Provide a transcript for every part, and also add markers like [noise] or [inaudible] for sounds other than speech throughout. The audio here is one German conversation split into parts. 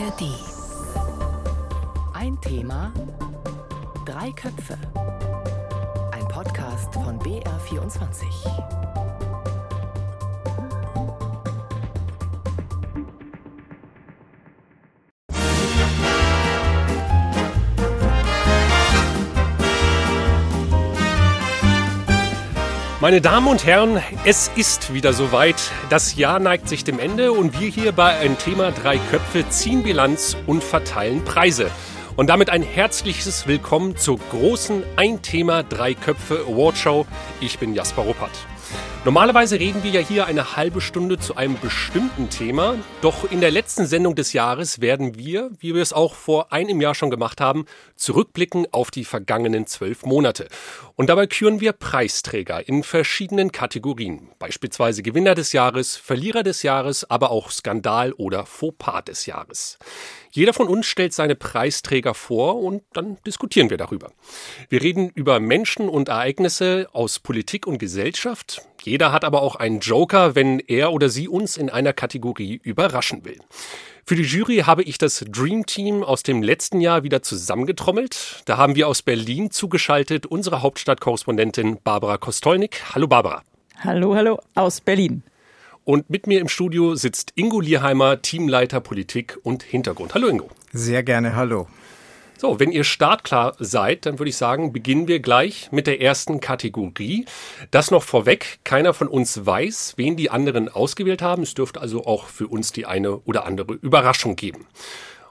ARD. Ein Thema, drei Köpfe. Ein Podcast von BR24. Meine Damen und Herren, es ist wieder soweit. Das Jahr neigt sich dem Ende und wir hier bei ein Thema drei Köpfe ziehen Bilanz und verteilen Preise. Und damit ein herzliches Willkommen zur großen Ein Thema drei Köpfe Awardshow. Ich bin Jasper Ruppert. Normalerweise reden wir ja hier eine halbe Stunde zu einem bestimmten Thema, doch in der letzten Sendung des Jahres werden wir, wie wir es auch vor einem Jahr schon gemacht haben, zurückblicken auf die vergangenen zwölf Monate. Und dabei küren wir Preisträger in verschiedenen Kategorien, beispielsweise Gewinner des Jahres, Verlierer des Jahres, aber auch Skandal oder Fauxpas des Jahres. Jeder von uns stellt seine Preisträger vor und dann diskutieren wir darüber. Wir reden über Menschen und Ereignisse aus Politik und Gesellschaft. Jeder hat aber auch einen Joker, wenn er oder sie uns in einer Kategorie überraschen will. Für die Jury habe ich das Dream Team aus dem letzten Jahr wieder zusammengetrommelt. Da haben wir aus Berlin zugeschaltet unsere Hauptstadtkorrespondentin Barbara Kostolnik. Hallo Barbara. Hallo, hallo aus Berlin. Und mit mir im Studio sitzt Ingo Lierheimer, Teamleiter Politik und Hintergrund. Hallo Ingo. Sehr gerne, hallo. So, wenn ihr startklar seid, dann würde ich sagen, beginnen wir gleich mit der ersten Kategorie. Das noch vorweg, keiner von uns weiß, wen die anderen ausgewählt haben. Es dürfte also auch für uns die eine oder andere Überraschung geben.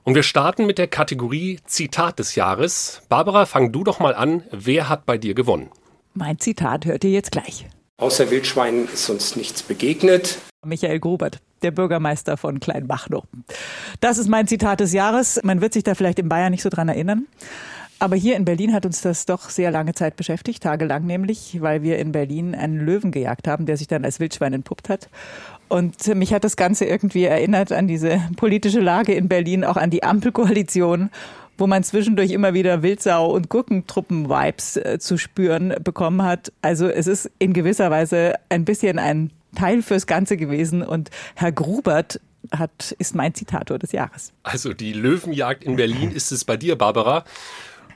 Und wir starten mit der Kategorie Zitat des Jahres. Barbara, fang du doch mal an. Wer hat bei dir gewonnen? Mein Zitat hört ihr jetzt gleich. Außer Wildschweinen ist uns nichts begegnet. Michael Grubert, der Bürgermeister von Kleinbachnow. Das ist mein Zitat des Jahres. Man wird sich da vielleicht in Bayern nicht so dran erinnern. Aber hier in Berlin hat uns das doch sehr lange Zeit beschäftigt, tagelang nämlich, weil wir in Berlin einen Löwen gejagt haben, der sich dann als Wildschwein entpuppt hat. Und mich hat das Ganze irgendwie erinnert an diese politische Lage in Berlin, auch an die Ampelkoalition wo man zwischendurch immer wieder Wildsau- und Gurkentruppen-Vibes äh, zu spüren bekommen hat. Also es ist in gewisser Weise ein bisschen ein Teil fürs Ganze gewesen. Und Herr Grubert hat, ist mein Zitator des Jahres. Also die Löwenjagd in Berlin ist es bei dir, Barbara.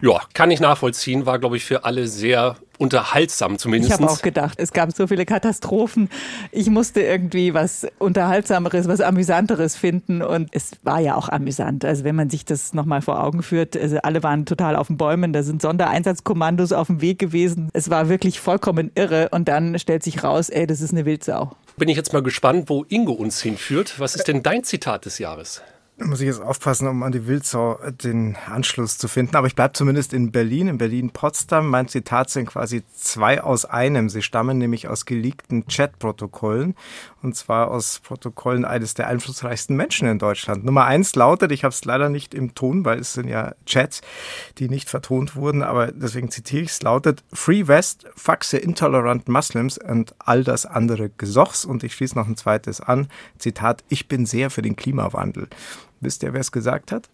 Ja, kann ich nachvollziehen, war, glaube ich, für alle sehr unterhaltsam zumindest. Ich habe auch gedacht, es gab so viele Katastrophen. Ich musste irgendwie was Unterhaltsameres, was Amüsanteres finden und es war ja auch amüsant. Also wenn man sich das nochmal vor Augen führt, also alle waren total auf den Bäumen, da sind Sondereinsatzkommandos auf dem Weg gewesen. Es war wirklich vollkommen irre und dann stellt sich raus, ey, das ist eine Wildsau. Bin ich jetzt mal gespannt, wo Ingo uns hinführt. Was ist denn dein Zitat des Jahres? Muss ich jetzt aufpassen, um an die Wildsau den Anschluss zu finden. Aber ich bleibe zumindest in Berlin, in Berlin-Potsdam. Mein Zitat sind quasi zwei aus einem. Sie stammen nämlich aus geleakten Chat-Protokollen. Und zwar aus Protokollen eines der einflussreichsten Menschen in Deutschland. Nummer eins lautet, ich habe es leider nicht im Ton, weil es sind ja Chats, die nicht vertont wurden, aber deswegen zitiere ich es, lautet Free West, the intolerant Muslims und all das andere Gesochs. Und ich schließe noch ein zweites an. Zitat, ich bin sehr für den Klimawandel. Wisst ihr, wer es gesagt hat?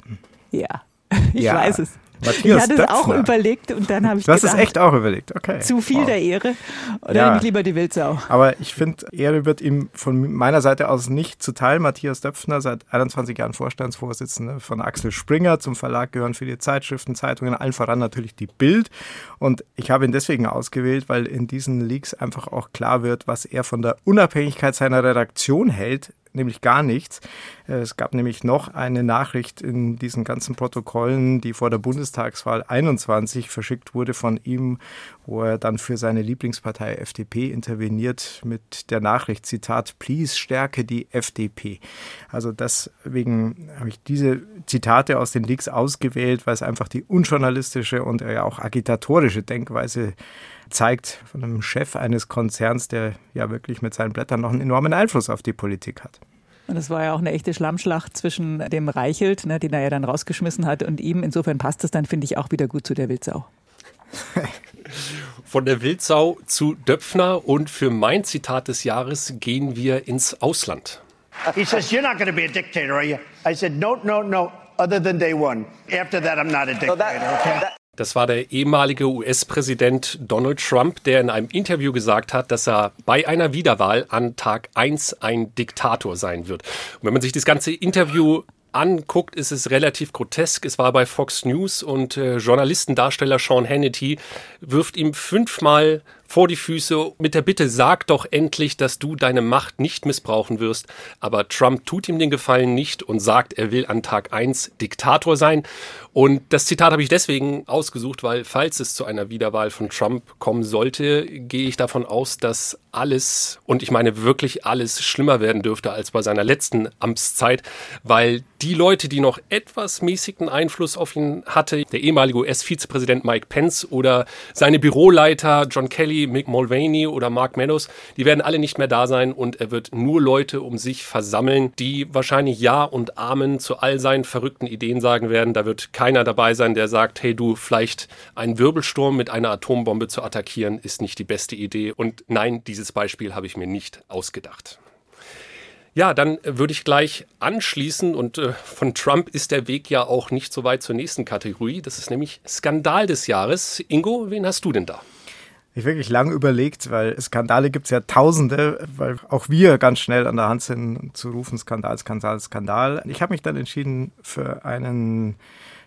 Ja, [laughs] ich ja. weiß es. Matthias ich hatte es auch überlegt und dann habe ich Du hast gedacht, es echt auch überlegt, okay. zu viel Wow. der Ehre oder Ja. ich lieber die Wildsau. Aber ich finde, Ehre wird ihm von meiner Seite aus nicht zuteil. Matthias Döpfner, seit 21 Jahren Vorstandsvorsitzender von Axel Springer. Zum Verlag gehören viele Zeitschriften, Zeitungen, allen voran natürlich die Bild. Und ich habe ihn deswegen ausgewählt, weil in diesen Leaks einfach auch klar wird, was er von der Unabhängigkeit seiner Redaktion hält. Nämlich gar nichts. Äh, Es gab nämlich noch eine Nachricht in diesen ganzen Protokollen, die vor der Bundestagswahl 21 verschickt wurde von ihm, wo er dann für seine Lieblingspartei FDP interveniert mit der Nachricht, Zitat, please stärke die FDP. Also deswegen habe ich diese Zitate aus den Leaks ausgewählt, weil es einfach die unjournalistische und ja auch agitatorische Denkweise zeigt von einem Chef eines Konzerns, der ja wirklich mit seinen Blättern noch einen enormen Einfluss auf die Politik hat. Und es war ja auch eine echte Schlammschlacht zwischen dem Reichelt, ne, den er ja dann rausgeschmissen hat, und ihm. Insofern passt es dann, finde ich, auch wieder gut zu der Wildsau. Von der Wildsau zu Döpfner und für mein Zitat des Jahres gehen wir ins Ausland. He says, You're not going to be a dictator, are you? I said, No, no, no, other than day one. After that, I'm not a dictator, okay? Das war der ehemalige US-Präsident Donald Trump, der in einem Interview gesagt hat, dass er bei einer Wiederwahl an Tag 1 ein Diktator sein wird. Und wenn man sich das ganze Interview anguckt, ist es relativ grotesk. Es war bei Fox News und äh, Journalistendarsteller Sean Hannity wirft ihm fünfmal vor die Füße mit der Bitte, sag doch endlich, dass du deine Macht nicht missbrauchen wirst. Aber Trump tut ihm den Gefallen nicht und sagt, er will an Tag eins Diktator sein. Und das Zitat habe ich deswegen ausgesucht, weil falls es zu einer Wiederwahl von Trump kommen sollte, gehe ich davon aus, dass alles, und ich meine wirklich alles, schlimmer werden dürfte als bei seiner letzten Amtszeit, weil die Leute, die noch etwas mäßigen Einfluss auf ihn hatte, der ehemalige US-Vizepräsident Mike Pence oder seine Büroleiter John Kelly, Mick Mulvaney oder Mark Meadows, die werden alle nicht mehr da sein und er wird nur Leute um sich versammeln, die wahrscheinlich Ja und Amen zu all seinen verrückten Ideen sagen werden. Da wird keiner dabei sein, der sagt, hey du, vielleicht einen Wirbelsturm mit einer Atombombe zu attackieren, ist nicht die beste Idee. Und nein, dieses Beispiel habe ich mir nicht ausgedacht. Ja, dann würde ich gleich anschließen und äh, von Trump ist der Weg ja auch nicht so weit zur nächsten Kategorie. Das ist nämlich Skandal des Jahres. Ingo, wen hast du denn da? Ich wirklich lang überlegt, weil Skandale gibt es ja tausende, weil auch wir ganz schnell an der Hand sind zu rufen, Skandal, Skandal, Skandal. Ich habe mich dann entschieden für einen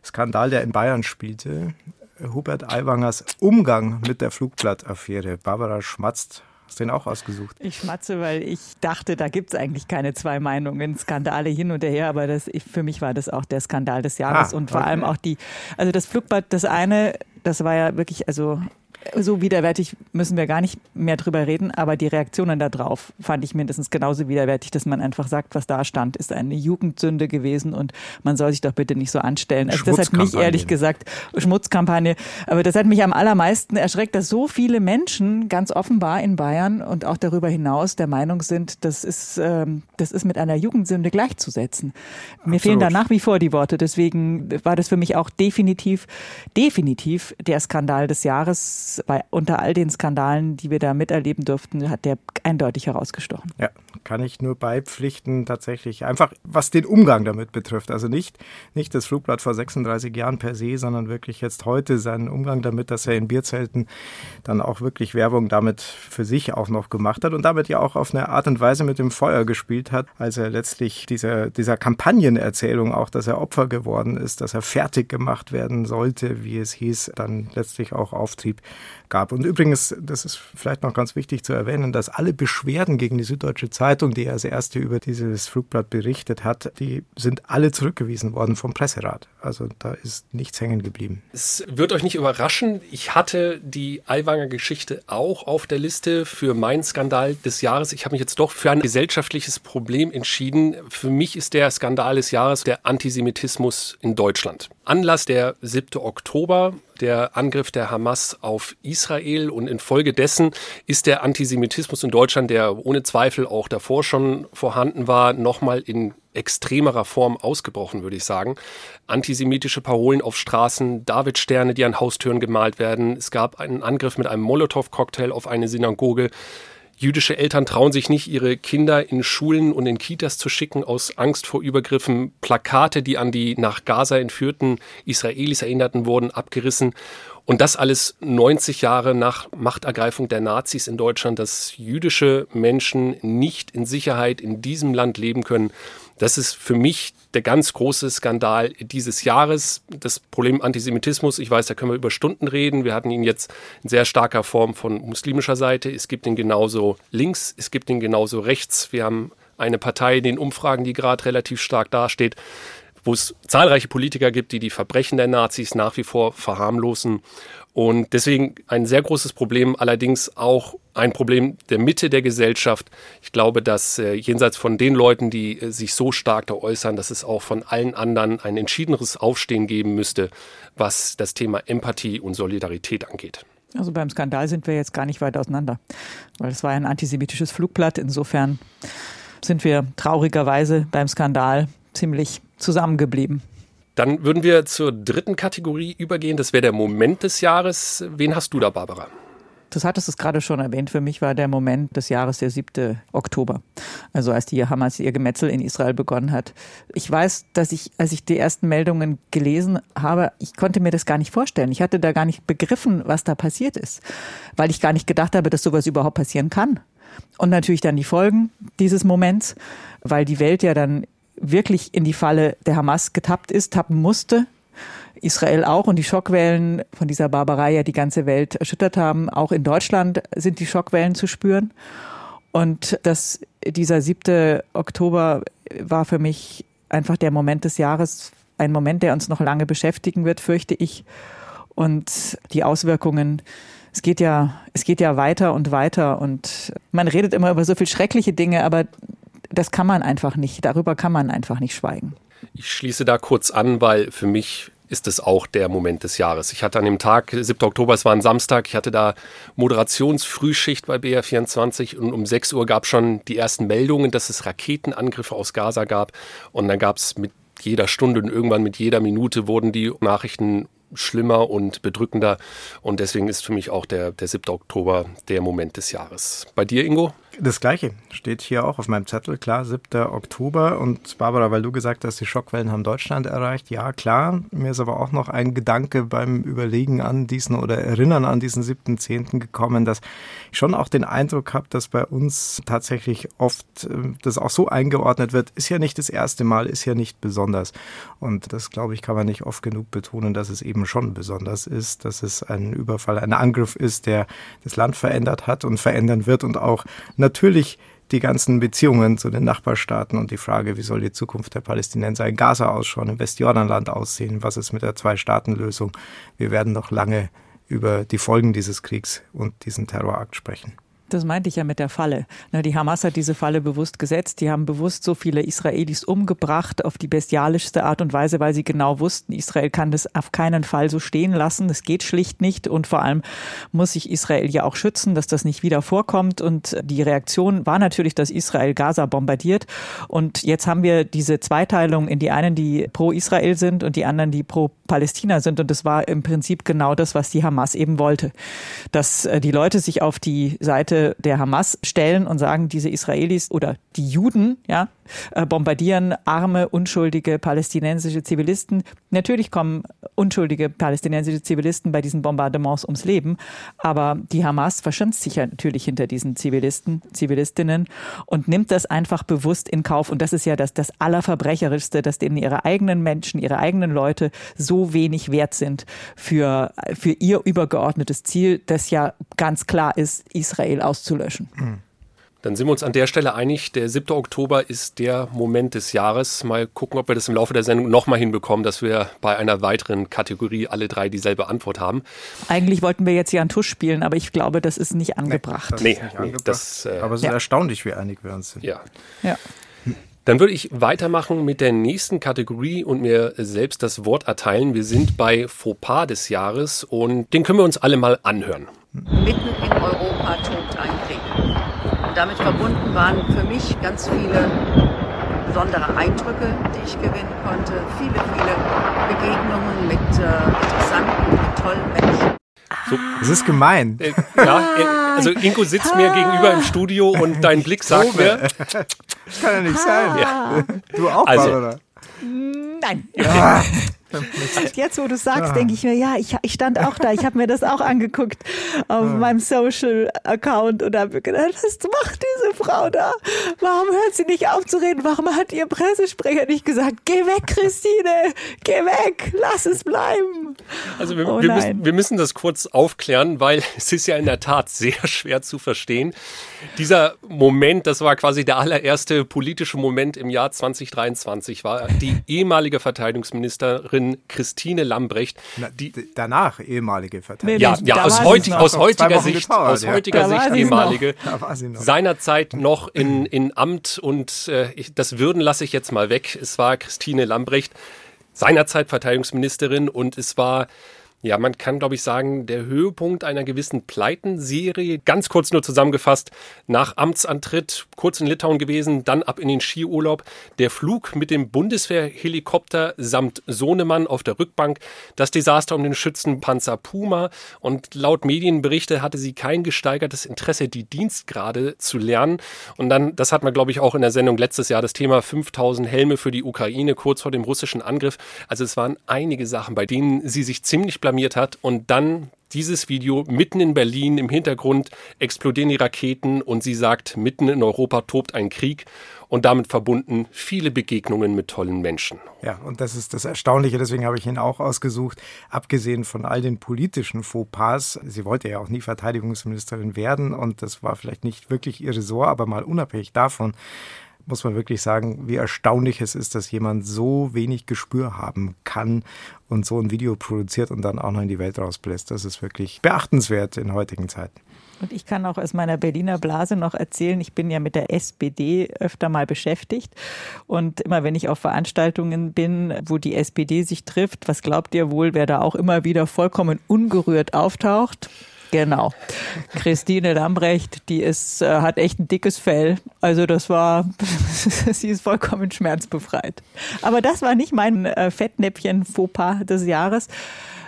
Skandal, der in Bayern spielte. Hubert Aiwangers Umgang mit der Flugblattaffäre. Barbara schmatzt Hast du den auch ausgesucht? Ich schmatze, weil ich dachte, da gibt es eigentlich keine zwei Meinungen, Skandale hin und her, aber das, für mich war das auch der Skandal des Jahres ah, und vor okay. allem auch die, also das Flugblatt, das eine, das war ja wirklich, also so widerwärtig müssen wir gar nicht mehr drüber reden, aber die Reaktionen darauf fand ich mindestens genauso widerwärtig, dass man einfach sagt, was da stand, ist eine Jugendsünde gewesen und man soll sich doch bitte nicht so anstellen. Also das hat mich ehrlich gesagt, Schmutzkampagne, aber das hat mich am allermeisten erschreckt, dass so viele Menschen ganz offenbar in Bayern und auch darüber hinaus der Meinung sind, das ist, ähm, das ist mit einer Jugendsünde gleichzusetzen. Mir Absolut. fehlen da nach wie vor die Worte, deswegen war das für mich auch definitiv, definitiv der Skandal des Jahres bei, unter all den Skandalen, die wir da miterleben durften, hat der eindeutig herausgestochen. Ja, kann ich nur beipflichten, tatsächlich. Einfach was den Umgang damit betrifft. Also nicht, nicht das Flugblatt vor 36 Jahren per se, sondern wirklich jetzt heute seinen Umgang damit, dass er in Bierzelten dann auch wirklich Werbung damit für sich auch noch gemacht hat und damit ja auch auf eine Art und Weise mit dem Feuer gespielt hat, als er letztlich dieser, dieser Kampagnenerzählung auch, dass er Opfer geworden ist, dass er fertig gemacht werden sollte, wie es hieß, dann letztlich auch auftrieb gab. Und übrigens, das ist vielleicht noch ganz wichtig zu erwähnen, dass alle Beschwerden gegen die Süddeutsche Zeitung, die als erste über dieses Flugblatt berichtet hat, die sind alle zurückgewiesen worden vom Presserat. Also da ist nichts hängen geblieben. Es wird euch nicht überraschen, ich hatte die Aiwanger Geschichte auch auf der Liste für meinen Skandal des Jahres. Ich habe mich jetzt doch für ein gesellschaftliches Problem entschieden. Für mich ist der Skandal des Jahres der Antisemitismus in Deutschland. Anlass der 7. Oktober der Angriff der Hamas auf Israel und infolgedessen ist der Antisemitismus in Deutschland, der ohne Zweifel auch davor schon vorhanden war, nochmal in extremerer Form ausgebrochen, würde ich sagen. Antisemitische Parolen auf Straßen, Davidsterne, die an Haustüren gemalt werden. Es gab einen Angriff mit einem Molotow-Cocktail auf eine Synagoge. Jüdische Eltern trauen sich nicht, ihre Kinder in Schulen und in Kitas zu schicken, aus Angst vor Übergriffen. Plakate, die an die nach Gaza entführten Israelis erinnerten, wurden abgerissen. Und das alles 90 Jahre nach Machtergreifung der Nazis in Deutschland, dass jüdische Menschen nicht in Sicherheit in diesem Land leben können. Das ist für mich der ganz große Skandal dieses Jahres. Das Problem Antisemitismus, ich weiß, da können wir über Stunden reden. Wir hatten ihn jetzt in sehr starker Form von muslimischer Seite. Es gibt ihn genauso links, es gibt ihn genauso rechts. Wir haben eine Partei in den Umfragen, die gerade relativ stark dasteht wo es zahlreiche Politiker gibt, die die Verbrechen der Nazis nach wie vor verharmlosen. Und deswegen ein sehr großes Problem, allerdings auch ein Problem der Mitte der Gesellschaft. Ich glaube, dass äh, jenseits von den Leuten, die äh, sich so stark da äußern, dass es auch von allen anderen ein entschiedeneres Aufstehen geben müsste, was das Thema Empathie und Solidarität angeht. Also beim Skandal sind wir jetzt gar nicht weit auseinander, weil es war ein antisemitisches Flugblatt. Insofern sind wir traurigerweise beim Skandal ziemlich zusammengeblieben. Dann würden wir zur dritten Kategorie übergehen. Das wäre der Moment des Jahres. Wen hast du da, Barbara? Das hattest du gerade schon erwähnt. Für mich war der Moment des Jahres der 7. Oktober. Also als die Hamas ihr Gemetzel in Israel begonnen hat. Ich weiß, dass ich, als ich die ersten Meldungen gelesen habe, ich konnte mir das gar nicht vorstellen. Ich hatte da gar nicht begriffen, was da passiert ist. Weil ich gar nicht gedacht habe, dass sowas überhaupt passieren kann. Und natürlich dann die Folgen dieses Moments, weil die Welt ja dann wirklich in die Falle der Hamas getappt ist, tappen musste. Israel auch und die Schockwellen von dieser Barbarei ja die ganze Welt erschüttert haben. Auch in Deutschland sind die Schockwellen zu spüren. Und das, dieser 7. Oktober war für mich einfach der Moment des Jahres, ein Moment, der uns noch lange beschäftigen wird, fürchte ich. Und die Auswirkungen, es geht ja, es geht ja weiter und weiter und man redet immer über so viel schreckliche Dinge, aber das kann man einfach nicht, darüber kann man einfach nicht schweigen. Ich schließe da kurz an, weil für mich ist es auch der Moment des Jahres. Ich hatte an dem Tag, 7. Oktober, es war ein Samstag, ich hatte da Moderationsfrühschicht bei BR24 und um 6 Uhr gab es schon die ersten Meldungen, dass es Raketenangriffe aus Gaza gab. Und dann gab es mit jeder Stunde und irgendwann mit jeder Minute wurden die Nachrichten schlimmer und bedrückender. Und deswegen ist für mich auch der, der 7. Oktober der Moment des Jahres. Bei dir, Ingo? Das gleiche steht hier auch auf meinem Zettel, klar, 7. Oktober. Und Barbara, weil du gesagt hast, die Schockwellen haben Deutschland erreicht, ja klar. Mir ist aber auch noch ein Gedanke beim Überlegen an diesen oder Erinnern an diesen 7.10. gekommen, dass ich schon auch den Eindruck habe, dass bei uns tatsächlich oft äh, das auch so eingeordnet wird, ist ja nicht das erste Mal, ist ja nicht besonders. Und das, glaube ich, kann man nicht oft genug betonen, dass es eben schon besonders ist, dass es ein Überfall, ein Angriff ist, der das Land verändert hat und verändern wird und auch natürlich die ganzen Beziehungen zu den Nachbarstaaten und die Frage, wie soll die Zukunft der Palästinenser in Gaza ausschauen, im Westjordanland aussehen, was ist mit der Zwei-Staaten-Lösung. Wir werden noch lange über die Folgen dieses Kriegs und diesen Terrorakt sprechen. Das meinte ich ja mit der Falle. Die Hamas hat diese Falle bewusst gesetzt. Die haben bewusst so viele Israelis umgebracht auf die bestialischste Art und Weise, weil sie genau wussten, Israel kann das auf keinen Fall so stehen lassen. Das geht schlicht nicht. Und vor allem muss sich Israel ja auch schützen, dass das nicht wieder vorkommt. Und die Reaktion war natürlich, dass Israel Gaza bombardiert. Und jetzt haben wir diese Zweiteilung in die einen, die pro Israel sind und die anderen, die pro Palästina sind. Und das war im Prinzip genau das, was die Hamas eben wollte. Dass äh, die Leute sich auf die Seite der Hamas stellen und sagen, diese Israelis oder die Juden, ja, äh, bombardieren arme, unschuldige palästinensische Zivilisten. Natürlich kommen unschuldige palästinensische Zivilisten bei diesen Bombardements ums Leben, aber die Hamas verschanzt sich ja natürlich hinter diesen Zivilisten, Zivilistinnen und nimmt das einfach bewusst in Kauf. Und das ist ja das, das Allerverbrecherischste, dass denen ihre eigenen Menschen, ihre eigenen Leute so wenig wert sind für, für ihr übergeordnetes Ziel, das ja ganz klar ist, Israel auszulöschen. Mhm. Dann sind wir uns an der Stelle einig, der 7. Oktober ist der Moment des Jahres. Mal gucken, ob wir das im Laufe der Sendung nochmal hinbekommen, dass wir bei einer weiteren Kategorie alle drei dieselbe Antwort haben. Eigentlich wollten wir jetzt hier einen Tusch spielen, aber ich glaube, das ist nicht angebracht. Nee, das nee, angebracht. Das, äh, aber es ist ja. erstaunlich, wie einig wir uns sind. Ja. ja. Dann würde ich weitermachen mit der nächsten Kategorie und mir selbst das Wort erteilen. Wir sind bei Fauxpas des Jahres und den können wir uns alle mal anhören. Mitten in Europa tobt ein Krieg. Und damit verbunden waren für mich ganz viele besondere Eindrücke, die ich gewinnen konnte. Viele, viele Begegnungen mit äh, interessanten, mit tollen Menschen. So, es ist gemein. Äh, ja, äh, also Ingo sitzt mir gegenüber im Studio und dein Blick sagt mir. Das kann ja nicht sein. Ja. Du auch, also, Barbara. Nein. Ja. [laughs] Jetzt, wo du sagst, ja. denke ich mir, ja, ich, ich stand auch da. Ich habe mir das auch angeguckt auf ja. meinem Social-Account und habe gedacht, was macht diese Frau da? Warum hört sie nicht auf zu reden? Warum hat ihr Pressesprecher nicht gesagt, geh weg, Christine, geh weg, lass es bleiben? Also wir, oh wir, müssen, wir müssen das kurz aufklären, weil [laughs] es ist ja in der Tat sehr schwer zu verstehen. Dieser Moment, das war quasi der allererste politische Moment im Jahr 2023, war die ehemalige Verteidigungsministerin Ministerin Christine Lambrecht. Die danach ehemalige Verteidigung. Ja, ja aus, heut, aus heutiger Sicht, gedauert, aus heutiger Sicht ehemalige. Seinerzeit noch in, in Amt und äh, ich, das Würden lasse ich jetzt mal weg. Es war Christine Lambrecht, seinerzeit Verteidigungsministerin und es war ja, man kann, glaube ich, sagen, der Höhepunkt einer gewissen Pleitenserie. Ganz kurz nur zusammengefasst, nach Amtsantritt, kurz in Litauen gewesen, dann ab in den Skiurlaub. Der Flug mit dem Bundeswehrhelikopter samt Sohnemann auf der Rückbank, das Desaster um den Schützenpanzer Puma und laut Medienberichte hatte sie kein gesteigertes Interesse, die Dienstgrade zu lernen. Und dann, das hat man, glaube ich, auch in der Sendung letztes Jahr, das Thema 5000 Helme für die Ukraine kurz vor dem russischen Angriff. Also es waren einige Sachen, bei denen sie sich ziemlich blamiert blamiert hat und dann dieses Video mitten in Berlin im Hintergrund explodieren die Raketen und sie sagt, mitten in Europa tobt ein Krieg und damit verbunden viele Begegnungen mit tollen Menschen. Ja, und das ist das Erstaunliche, deswegen habe ich ihn auch ausgesucht. Abgesehen von all den politischen Fauxpas, sie wollte ja auch nie Verteidigungsministerin werden und das war vielleicht nicht wirklich ihr Ressort, aber mal unabhängig davon muss man wirklich sagen, wie erstaunlich es ist, dass jemand so wenig Gespür haben kann und so ein Video produziert und dann auch noch in die Welt rausbläst. Das ist wirklich beachtenswert in heutigen Zeiten. Und ich kann auch aus meiner Berliner Blase noch erzählen, ich bin ja mit der SPD öfter mal beschäftigt. Und immer wenn ich auf Veranstaltungen bin, wo die SPD sich trifft, was glaubt ihr wohl, wer da auch immer wieder vollkommen ungerührt auftaucht? Genau. Christine Lambrecht, die ist, äh, hat echt ein dickes Fell. Also das war, [laughs] sie ist vollkommen schmerzbefreit. Aber das war nicht mein äh, Fettnäpfchen-Fauxpas des Jahres.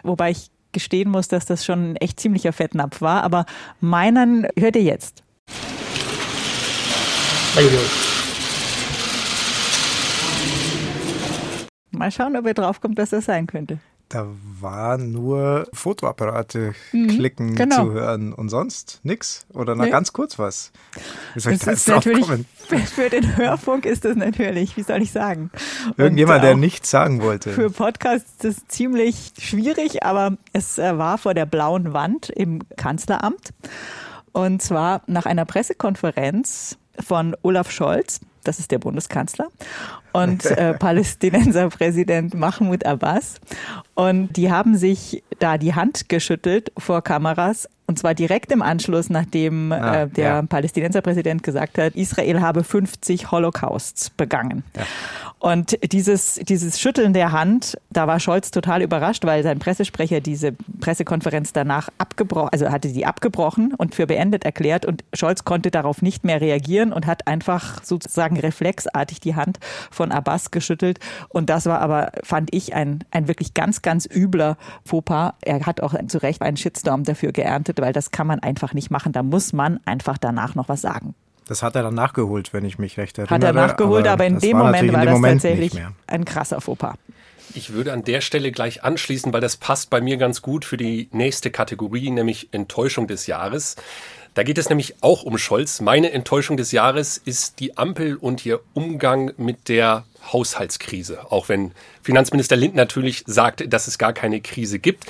Wobei ich gestehen muss, dass das schon ein echt ziemlicher Fettnapf war. Aber meinen hört ihr jetzt. Mal schauen, ob ihr draufkommt, was das sein könnte. Da war nur Fotoapparate mhm, klicken genau. zu hören und sonst nichts oder nee. ganz kurz was. Ich das ist natürlich, [laughs] für den Hörfunk ist das natürlich, wie soll ich sagen? Irgendjemand, der nichts sagen wollte. Für Podcasts ist es ziemlich schwierig, aber es äh, war vor der blauen Wand im Kanzleramt. Und zwar nach einer Pressekonferenz von Olaf Scholz, das ist der Bundeskanzler, und [laughs] äh, Palästinenserpräsident Mahmoud Abbas. Und die haben sich da die Hand geschüttelt vor Kameras und zwar direkt im Anschluss, nachdem ah, äh, der ja. Palästinenserpräsident gesagt hat, Israel habe 50 Holocausts begangen. Ja. Und dieses, dieses Schütteln der Hand, da war Scholz total überrascht, weil sein Pressesprecher diese Pressekonferenz danach abgebrochen, also hatte sie abgebrochen und für beendet erklärt und Scholz konnte darauf nicht mehr reagieren und hat einfach sozusagen reflexartig die Hand von Abbas geschüttelt. Und das war aber, fand ich, ein, ein wirklich ganz, ganz übler Fauxpas. Er hat auch zu Recht einen Shitstorm dafür geerntet, weil das kann man einfach nicht machen. Da muss man einfach danach noch was sagen. Das hat er dann nachgeholt, wenn ich mich recht erinnere. Hat er nachgeholt, aber, aber in dem Moment war das Moment tatsächlich ein krasser Fauxpas. Ich würde an der Stelle gleich anschließen, weil das passt bei mir ganz gut für die nächste Kategorie, nämlich Enttäuschung des Jahres. Da geht es nämlich auch um Scholz. Meine Enttäuschung des Jahres ist die Ampel und ihr Umgang mit der Haushaltskrise. Auch wenn Finanzminister Lind natürlich sagt, dass es gar keine Krise gibt.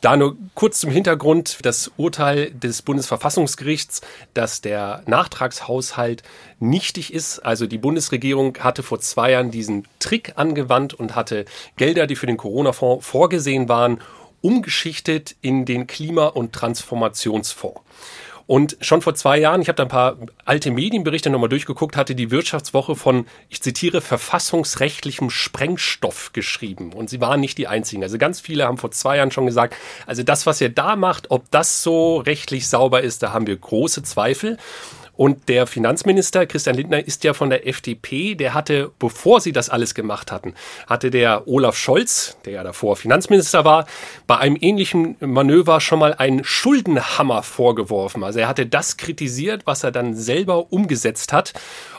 Da nur kurz zum Hintergrund das Urteil des Bundesverfassungsgerichts, dass der Nachtragshaushalt nichtig ist. Also die Bundesregierung hatte vor zwei Jahren diesen Trick angewandt und hatte Gelder, die für den Corona-Fonds vorgesehen waren, umgeschichtet in den Klima- und Transformationsfonds. Und schon vor zwei Jahren, ich habe da ein paar alte Medienberichte nochmal durchgeguckt, hatte die Wirtschaftswoche von, ich zitiere, verfassungsrechtlichem Sprengstoff geschrieben. Und sie waren nicht die einzigen. Also ganz viele haben vor zwei Jahren schon gesagt, also das, was ihr da macht, ob das so rechtlich sauber ist, da haben wir große Zweifel. Und der Finanzminister Christian Lindner ist ja von der FDP. Der hatte, bevor sie das alles gemacht hatten, hatte der Olaf Scholz, der ja davor Finanzminister war, bei einem ähnlichen Manöver schon mal einen Schuldenhammer vorgeworfen. Also er hatte das kritisiert, was er dann selber umgesetzt hat.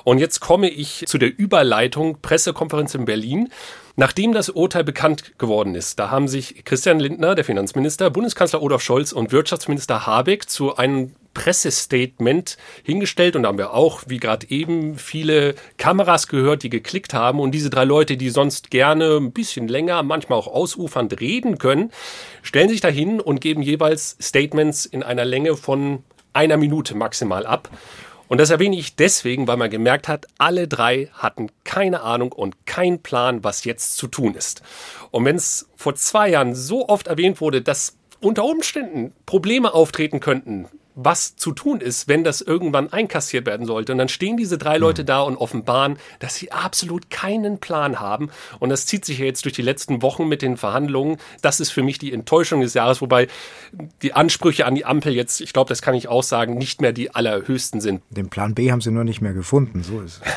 Und jetzt komme ich zu der Überleitung Pressekonferenz in Berlin. Nachdem das Urteil bekannt geworden ist, da haben sich Christian Lindner, der Finanzminister, Bundeskanzler Olaf Scholz und Wirtschaftsminister Habeck zu einem Pressestatement hingestellt und da haben wir auch, wie gerade eben, viele Kameras gehört, die geklickt haben und diese drei Leute, die sonst gerne ein bisschen länger, manchmal auch ausufernd reden können, stellen sich dahin und geben jeweils Statements in einer Länge von einer Minute maximal ab. Und das erwähne ich deswegen, weil man gemerkt hat, alle drei hatten keine Ahnung und keinen Plan, was jetzt zu tun ist. Und wenn es vor zwei Jahren so oft erwähnt wurde, dass unter Umständen Probleme auftreten könnten, was zu tun ist, wenn das irgendwann einkassiert werden sollte. Und dann stehen diese drei Leute hm. da und offenbaren, dass sie absolut keinen Plan haben. Und das zieht sich ja jetzt durch die letzten Wochen mit den Verhandlungen. Das ist für mich die Enttäuschung des Jahres, wobei die Ansprüche an die Ampel jetzt, ich glaube, das kann ich auch sagen, nicht mehr die allerhöchsten sind. Den Plan B haben sie nur nicht mehr gefunden, so ist es.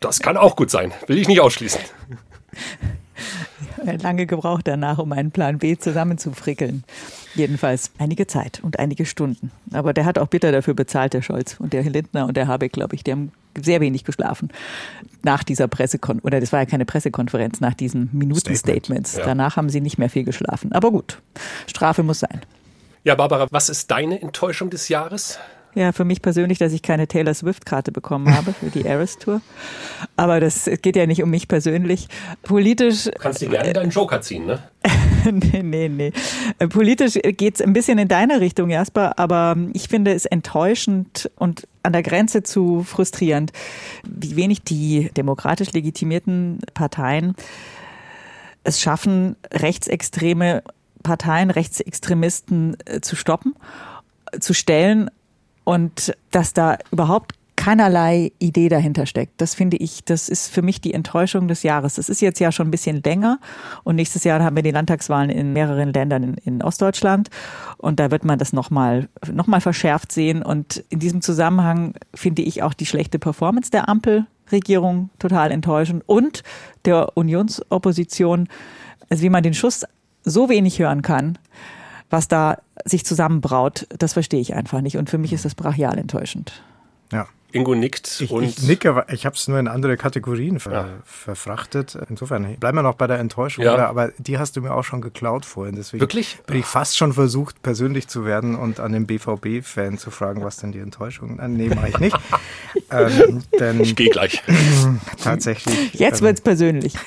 Das kann auch gut sein, will ich nicht ausschließen. [laughs] [laughs] lange gebraucht danach, um einen Plan B zusammenzufrickeln. Jedenfalls einige Zeit und einige Stunden. Aber der hat auch bitter dafür bezahlt, der Scholz. Und der Lindner und der Habeck, glaube ich, die haben sehr wenig geschlafen nach dieser Pressekonferenz, oder das war ja keine Pressekonferenz, nach diesen Minutenstatements. Ja. Danach haben sie nicht mehr viel geschlafen. Aber gut, Strafe muss sein. Ja, Barbara, was ist deine Enttäuschung des Jahres? Ja, für mich persönlich, dass ich keine Taylor Swift-Karte bekommen habe für die Eras Tour. Aber das geht ja nicht um mich persönlich. Politisch. Du kannst dir gerne deinen Joker ziehen, ne? [laughs] nee, nee, nee. Politisch geht's ein bisschen in deine Richtung, Jasper, aber ich finde es enttäuschend und an der Grenze zu frustrierend, wie wenig die demokratisch legitimierten Parteien es schaffen, rechtsextreme Parteien, Rechtsextremisten äh, zu stoppen, zu stellen und dass da überhaupt keinerlei Idee dahinter steckt. Das finde ich, das ist für mich die Enttäuschung des Jahres. Das ist jetzt ja schon ein bisschen länger und nächstes Jahr haben wir die Landtagswahlen in mehreren Ländern in, in Ostdeutschland und da wird man das nochmal noch mal verschärft sehen und in diesem Zusammenhang finde ich auch die schlechte Performance der Ampelregierung total enttäuschend und der Unionsopposition, also wie man den Schuss so wenig hören kann, was da sich zusammenbraut, das verstehe ich einfach nicht und für mich ist das brachial enttäuschend. Ja. Ingo nickt Ich, und ich nicke, aber ich habe es nur in andere Kategorien ver Ja. verfrachtet. Insofern bleiben wir noch bei der Enttäuschung, Ja. oder? aber die hast du mir auch schon geklaut vorhin. Deswegen Wirklich? bin ich fast schon versucht, persönlich zu werden und an den BVB-Fan zu fragen, was denn die Enttäuschung ist. Nee, mache ich nicht. [laughs] ähm, denn ich gehe gleich. [laughs] tatsächlich. Jetzt ähm, wird's persönlich. [laughs]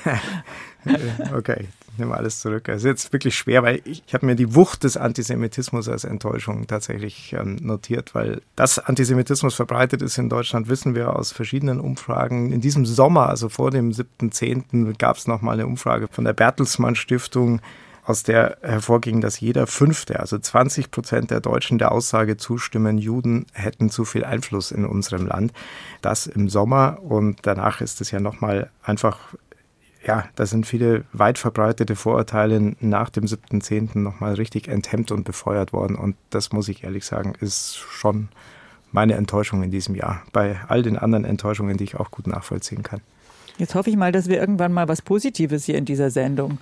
Okay, ich nehme alles zurück. Es ist jetzt wirklich schwer, weil ich, ich habe mir die Wucht des Antisemitismus als Enttäuschung tatsächlich ähm, notiert, weil dass Antisemitismus verbreitet ist in Deutschland, wissen wir aus verschiedenen Umfragen. In diesem Sommer, also vor dem 7.10., gab es nochmal eine Umfrage von der Bertelsmann Stiftung, aus der hervorging, dass jeder Fünfte, also 20 Prozent der Deutschen der Aussage zustimmen, Juden hätten zu viel Einfluss in unserem Land. Das im Sommer und danach ist es ja nochmal einfach ja, da sind viele weit verbreitete Vorurteile nach dem 7.10. nochmal richtig enthemmt und befeuert worden. Und das muss ich ehrlich sagen, ist schon meine Enttäuschung in diesem Jahr. Bei all den anderen Enttäuschungen, die ich auch gut nachvollziehen kann. Jetzt hoffe ich mal, dass wir irgendwann mal was Positives hier in dieser Sendung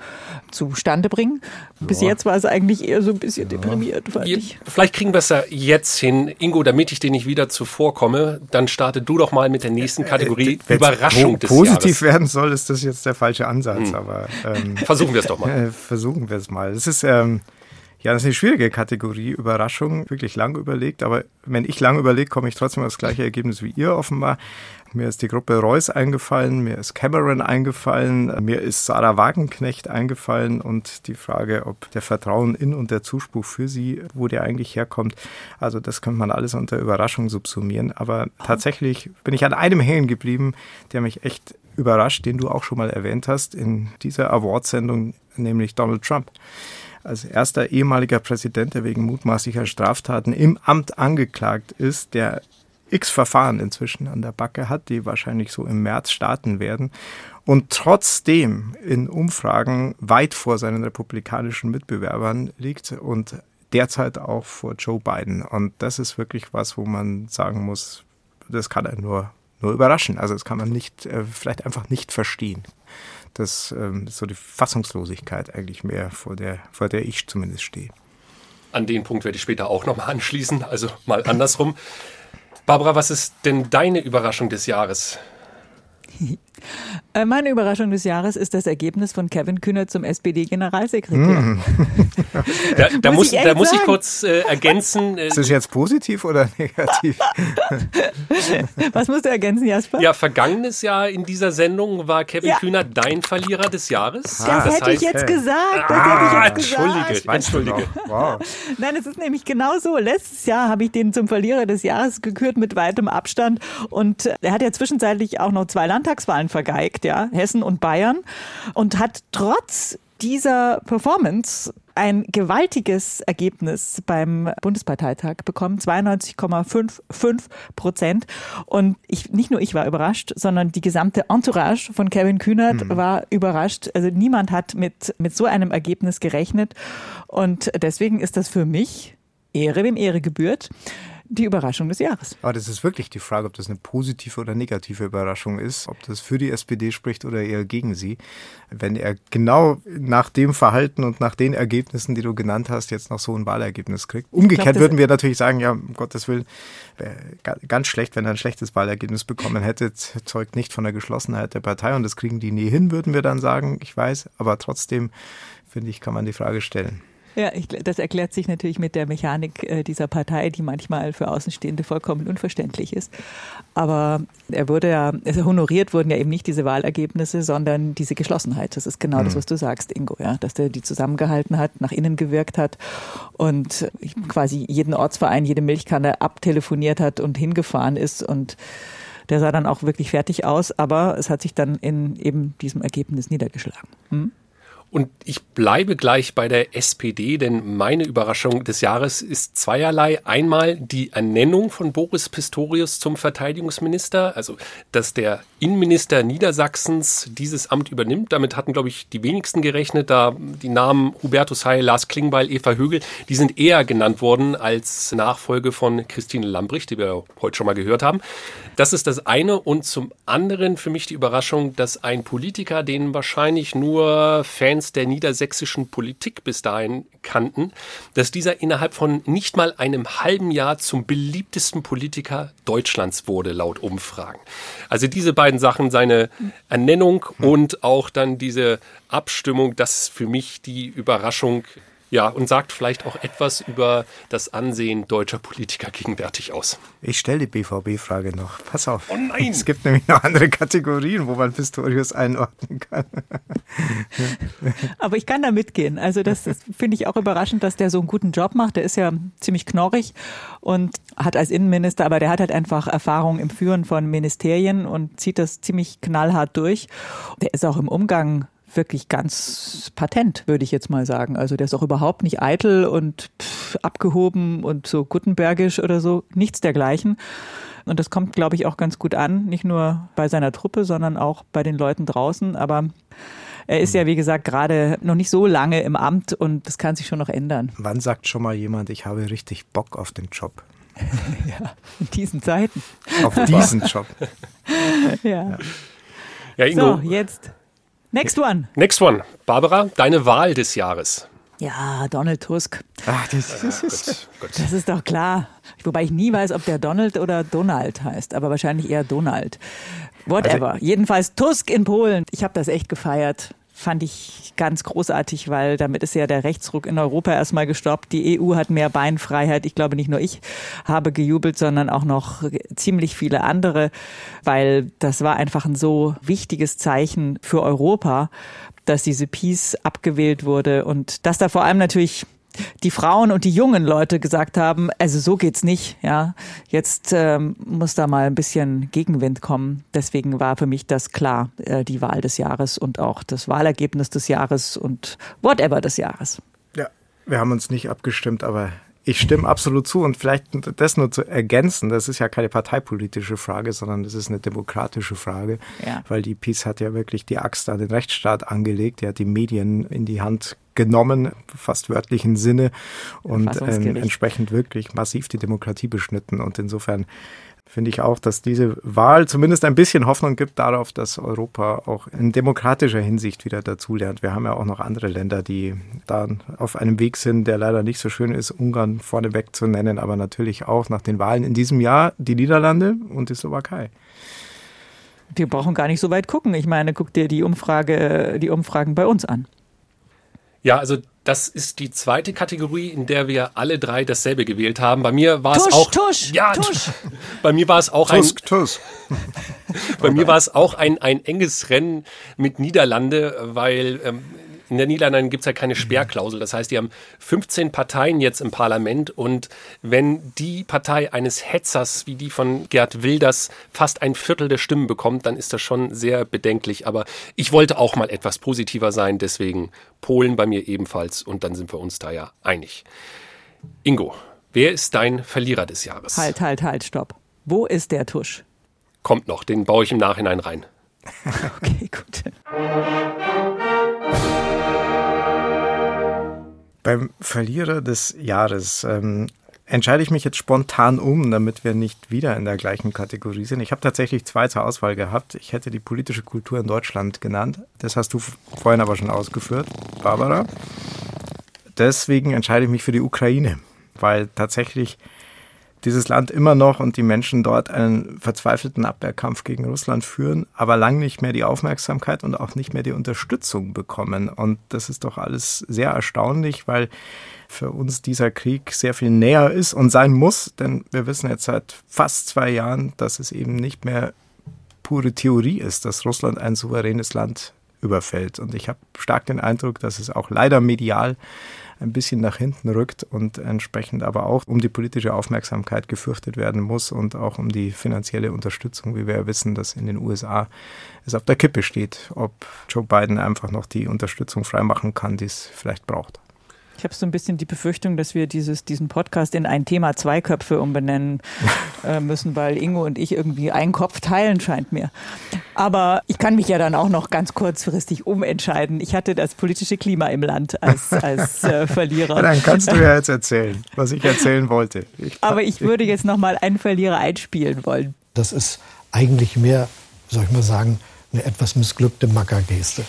zustande bringen. Bis Ja. jetzt war es eigentlich eher so ein bisschen deprimiert, fand Je- ich. Vielleicht kriegen wir es ja jetzt hin. Ingo, damit ich dir nicht wieder zuvorkomme, dann starte du doch mal mit der nächsten Kategorie Wenn's Überraschung po- des Positiv Jahres. werden soll, ist das jetzt der falsche Ansatz. Aber ähm, [laughs] Versuchen wir es doch mal. Äh, versuchen wir es mal. Es ist ähm, ja das ist eine schwierige Kategorie, Überraschung, wirklich lang überlegt. Aber wenn ich lang überlege, komme ich trotzdem auf das gleiche Ergebnis wie ihr offenbar. Mir ist die Gruppe Reuss eingefallen, mir ist Cameron eingefallen, mir ist Sarah Wagenknecht eingefallen und die Frage, ob der Vertrauen in und der Zuspruch für sie, wo der eigentlich herkommt, also das könnte man alles unter Überraschung subsumieren. Aber tatsächlich bin ich an einem hängen geblieben, der mich echt überrascht, den du auch schon mal erwähnt hast in dieser Awardsendung, nämlich Donald Trump. Als erster ehemaliger Präsident, der wegen mutmaßlicher Straftaten im Amt angeklagt ist, der x Verfahren inzwischen an der Backe hat, die wahrscheinlich so im März starten werden und trotzdem in Umfragen weit vor seinen republikanischen Mitbewerbern liegt und derzeit auch vor Joe Biden. Und das ist wirklich was, wo man sagen muss, das kann er nur, nur überraschen. Also das kann man nicht, äh, vielleicht einfach nicht verstehen. Das ähm, ist so die Fassungslosigkeit eigentlich mehr, vor der, vor der ich zumindest stehe. An den Punkt werde ich später auch nochmal anschließen, also mal andersrum. Barbara, was ist denn deine Überraschung des Jahres? [laughs] Äh, Meine Überraschung des Jahres ist das Ergebnis von Kevin Kühner zum SPD-Generalsekretär. [laughs] Da, da Muss ich da muss ich kurz äh, ergänzen. Äh, Ist das jetzt positiv oder negativ? [laughs] Was musst du ergänzen, Jasper? ja, vergangenes Jahr in dieser Sendung war Kevin Ja. Kühner dein Verlierer des Jahres. Das, hätte ich jetzt hey. gesagt. Das Ah, hätte ich jetzt gesagt. entschuldige, du entschuldige. Wow. [laughs] Nein, es ist nämlich genau so. Letztes Jahr habe ich den zum Verlierer des Jahres gekürt mit weitem Abstand. Und äh, er hat ja zwischenzeitlich auch noch zwei Landtagswahlen vergeigt, ja, Hessen und Bayern. Und hat trotz dieser Performance ein gewaltiges Ergebnis beim Bundesparteitag bekommen, 92,55 Prozent. Und ich, nicht nur ich war überrascht, sondern die gesamte Entourage von Kevin Kühnert war überrascht. Also niemand hat mit, mit so einem Ergebnis gerechnet. Und deswegen ist das für mich Ehre, wem Ehre gebührt. Die Überraschung des Jahres. Aber das ist wirklich die Frage, ob das eine positive oder negative Überraschung ist, ob das für die SPD spricht oder eher gegen sie. Wenn er genau nach dem Verhalten und nach den Ergebnissen, die du genannt hast, jetzt noch so ein Wahlergebnis kriegt. Umgekehrt glaub, würden wir natürlich sagen, ja, um Gottes Willen, ganz schlecht, wenn er ein schlechtes Wahlergebnis bekommen hätte, zeugt nicht von der Geschlossenheit der Partei und das kriegen die nie hin, würden wir dann sagen, ich weiß, aber trotzdem, finde ich, kann man die Frage stellen. Ja, ich, das erklärt sich natürlich mit der Mechanik äh, dieser Partei, die manchmal für Außenstehende vollkommen unverständlich ist. Aber er wurde ja, also honoriert wurden ja eben nicht diese Wahlergebnisse, sondern diese Geschlossenheit. Das ist genau mhm. das, was du sagst, Ingo, ja, dass der die zusammengehalten hat, nach innen gewirkt hat und quasi jeden Ortsverein, jede Milchkanne abtelefoniert hat und hingefahren ist und der sah dann auch wirklich fertig aus, aber es hat sich dann in eben diesem Ergebnis niedergeschlagen. Hm? Und ich bleibe gleich bei der SPD, denn meine Überraschung des Jahres ist zweierlei. Einmal die Ernennung von Boris Pistorius zum Verteidigungsminister, also dass der Innenminister Niedersachsens dieses Amt übernimmt. Damit hatten, glaube ich, die wenigsten gerechnet, da die Namen Hubertus Heil, Lars Klingbeil, Eva Högel, die sind eher genannt worden als Nachfolge von Christine Lambrich, die wir heute schon mal gehört haben. Das ist das eine. Und zum anderen für mich die Überraschung, dass ein Politiker, den wahrscheinlich nur Fans Fans der niedersächsischen Politik bis dahin kannten, dass dieser innerhalb von nicht mal einem halben Jahr zum beliebtesten Politiker Deutschlands wurde, laut Umfragen. Also diese beiden Sachen, seine Ernennung und auch dann diese Abstimmung, das ist für mich die Überraschung ja, und sagt vielleicht auch etwas über das Ansehen deutscher Politiker gegenwärtig aus. Ich stelle die BVB-Frage noch. Pass auf. Oh nein! Es gibt nämlich noch andere Kategorien, wo man Pistorius einordnen kann. Aber ich kann da mitgehen. Also das, das finde ich auch überraschend, dass der so einen guten Job macht. Der ist ja ziemlich knorrig und hat als Innenminister, aber der hat halt einfach Erfahrung im Führen von Ministerien und zieht das ziemlich knallhart durch. Der ist auch im Umgang wirklich ganz patent, würde ich jetzt mal sagen. Also der ist auch überhaupt nicht eitel und pff, abgehoben und so gutenbergisch oder so, nichts dergleichen. Und das kommt, glaube ich, auch ganz gut an, nicht nur bei seiner Truppe, sondern auch bei den Leuten draußen. Aber er ist ja, wie gesagt, gerade noch nicht so lange im Amt und das kann sich schon noch ändern. Wann sagt schon mal jemand, ich habe richtig Bock auf den Job? [laughs] ja, in diesen Zeiten. Auf diesen Job. ja. [laughs] ja. ja Ingo. So, jetzt Next one. Next one. Barbara, deine Wahl des Jahres. Ja, Donald Tusk. Ach, das, das, ist, das ist doch klar. Wobei ich nie weiß, ob der Donald oder Donald heißt, aber wahrscheinlich eher Donald. Whatever. Also, Jedenfalls Tusk in Polen. Ich habe das echt gefeiert fand ich ganz großartig, weil damit ist ja der Rechtsruck in Europa erstmal gestoppt. Die EU hat mehr Beinfreiheit. Ich glaube, nicht nur ich habe gejubelt, sondern auch noch ziemlich viele andere, weil das war einfach ein so wichtiges Zeichen für Europa, dass diese Peace abgewählt wurde und dass da vor allem natürlich die Frauen und die jungen Leute gesagt haben, also so geht's nicht, ja. Jetzt ähm, muss da mal ein bisschen Gegenwind kommen. Deswegen war für mich das klar, äh, die Wahl des Jahres und auch das Wahlergebnis des Jahres und whatever des Jahres. Ja, wir haben uns nicht abgestimmt, aber ich stimme absolut zu und vielleicht das nur zu ergänzen, das ist ja keine parteipolitische Frage, sondern das ist eine demokratische Frage, ja. weil die PiS hat ja wirklich die Axt an den Rechtsstaat angelegt, die hat die Medien in die Hand genommen, fast wörtlichen Sinne und ähm, entsprechend wirklich massiv die Demokratie beschnitten. Und insofern finde ich auch, dass diese Wahl zumindest ein bisschen Hoffnung gibt darauf, dass Europa auch in demokratischer Hinsicht wieder dazulernt. Wir haben ja auch noch andere Länder, die da auf einem Weg sind, der leider nicht so schön ist, Ungarn vorneweg zu nennen, aber natürlich auch nach den Wahlen in diesem Jahr die Niederlande und die Slowakei. Wir brauchen gar nicht so weit gucken. Ich meine, guck dir die Umfrage, die Umfragen bei uns an. Ja, also das ist die zweite Kategorie, in der wir alle drei dasselbe gewählt haben. Bei mir war es auch. Tusch, ja, Tusch. Bei mir war es auch Tusk, ein. Tusk. [laughs] bei mir war es auch ein, ein enges Rennen mit Niederlande, weil ähm, in den Niederlanden gibt es ja keine Sperrklausel. Das heißt, die haben 15 Parteien jetzt im Parlament und wenn die Partei eines Hetzers wie die von Gerd Wilders fast ein Viertel der Stimmen bekommt, dann ist das schon sehr bedenklich. Aber ich wollte auch mal etwas positiver sein, deswegen Polen bei mir ebenfalls und dann sind wir uns da ja einig. Ingo, wer ist dein Verlierer des Jahres? Halt, halt, halt, stopp. Wo ist der Tusch? Kommt noch, den baue ich im Nachhinein rein. [laughs] okay, gut. Beim Verlierer des Jahres ähm, entscheide ich mich jetzt spontan um, damit wir nicht wieder in der gleichen Kategorie sind. Ich habe tatsächlich zwei zur Auswahl gehabt. Ich hätte die politische Kultur in Deutschland genannt. Das hast du vorhin aber schon ausgeführt, Barbara. Deswegen entscheide ich mich für die Ukraine, weil tatsächlich dieses Land immer noch und die Menschen dort einen verzweifelten Abwehrkampf gegen Russland führen, aber lang nicht mehr die Aufmerksamkeit und auch nicht mehr die Unterstützung bekommen. Und das ist doch alles sehr erstaunlich, weil für uns dieser Krieg sehr viel näher ist und sein muss, denn wir wissen jetzt seit fast zwei Jahren, dass es eben nicht mehr pure Theorie ist, dass Russland ein souveränes Land überfällt. Und ich habe stark den Eindruck, dass es auch leider medial ein bisschen nach hinten rückt und entsprechend aber auch um die politische Aufmerksamkeit gefürchtet werden muss und auch um die finanzielle Unterstützung, wie wir ja wissen, dass in den USA es auf der Kippe steht, ob Joe Biden einfach noch die Unterstützung freimachen kann, die es vielleicht braucht. Ich habe so ein bisschen die Befürchtung, dass wir dieses, diesen Podcast in ein Thema zwei Köpfe umbenennen [laughs] äh, müssen, weil Ingo und ich irgendwie einen Kopf teilen, scheint mir. Aber ich kann mich ja dann auch noch ganz kurzfristig umentscheiden. Ich hatte das politische Klima im Land als, als äh, [laughs] Verlierer. dann kannst du ja jetzt erzählen, was ich erzählen wollte. Ich Aber ich würde jetzt noch mal einen Verlierer einspielen wollen. Das ist eigentlich mehr, soll ich mal sagen, eine etwas missglückte Mackergeste.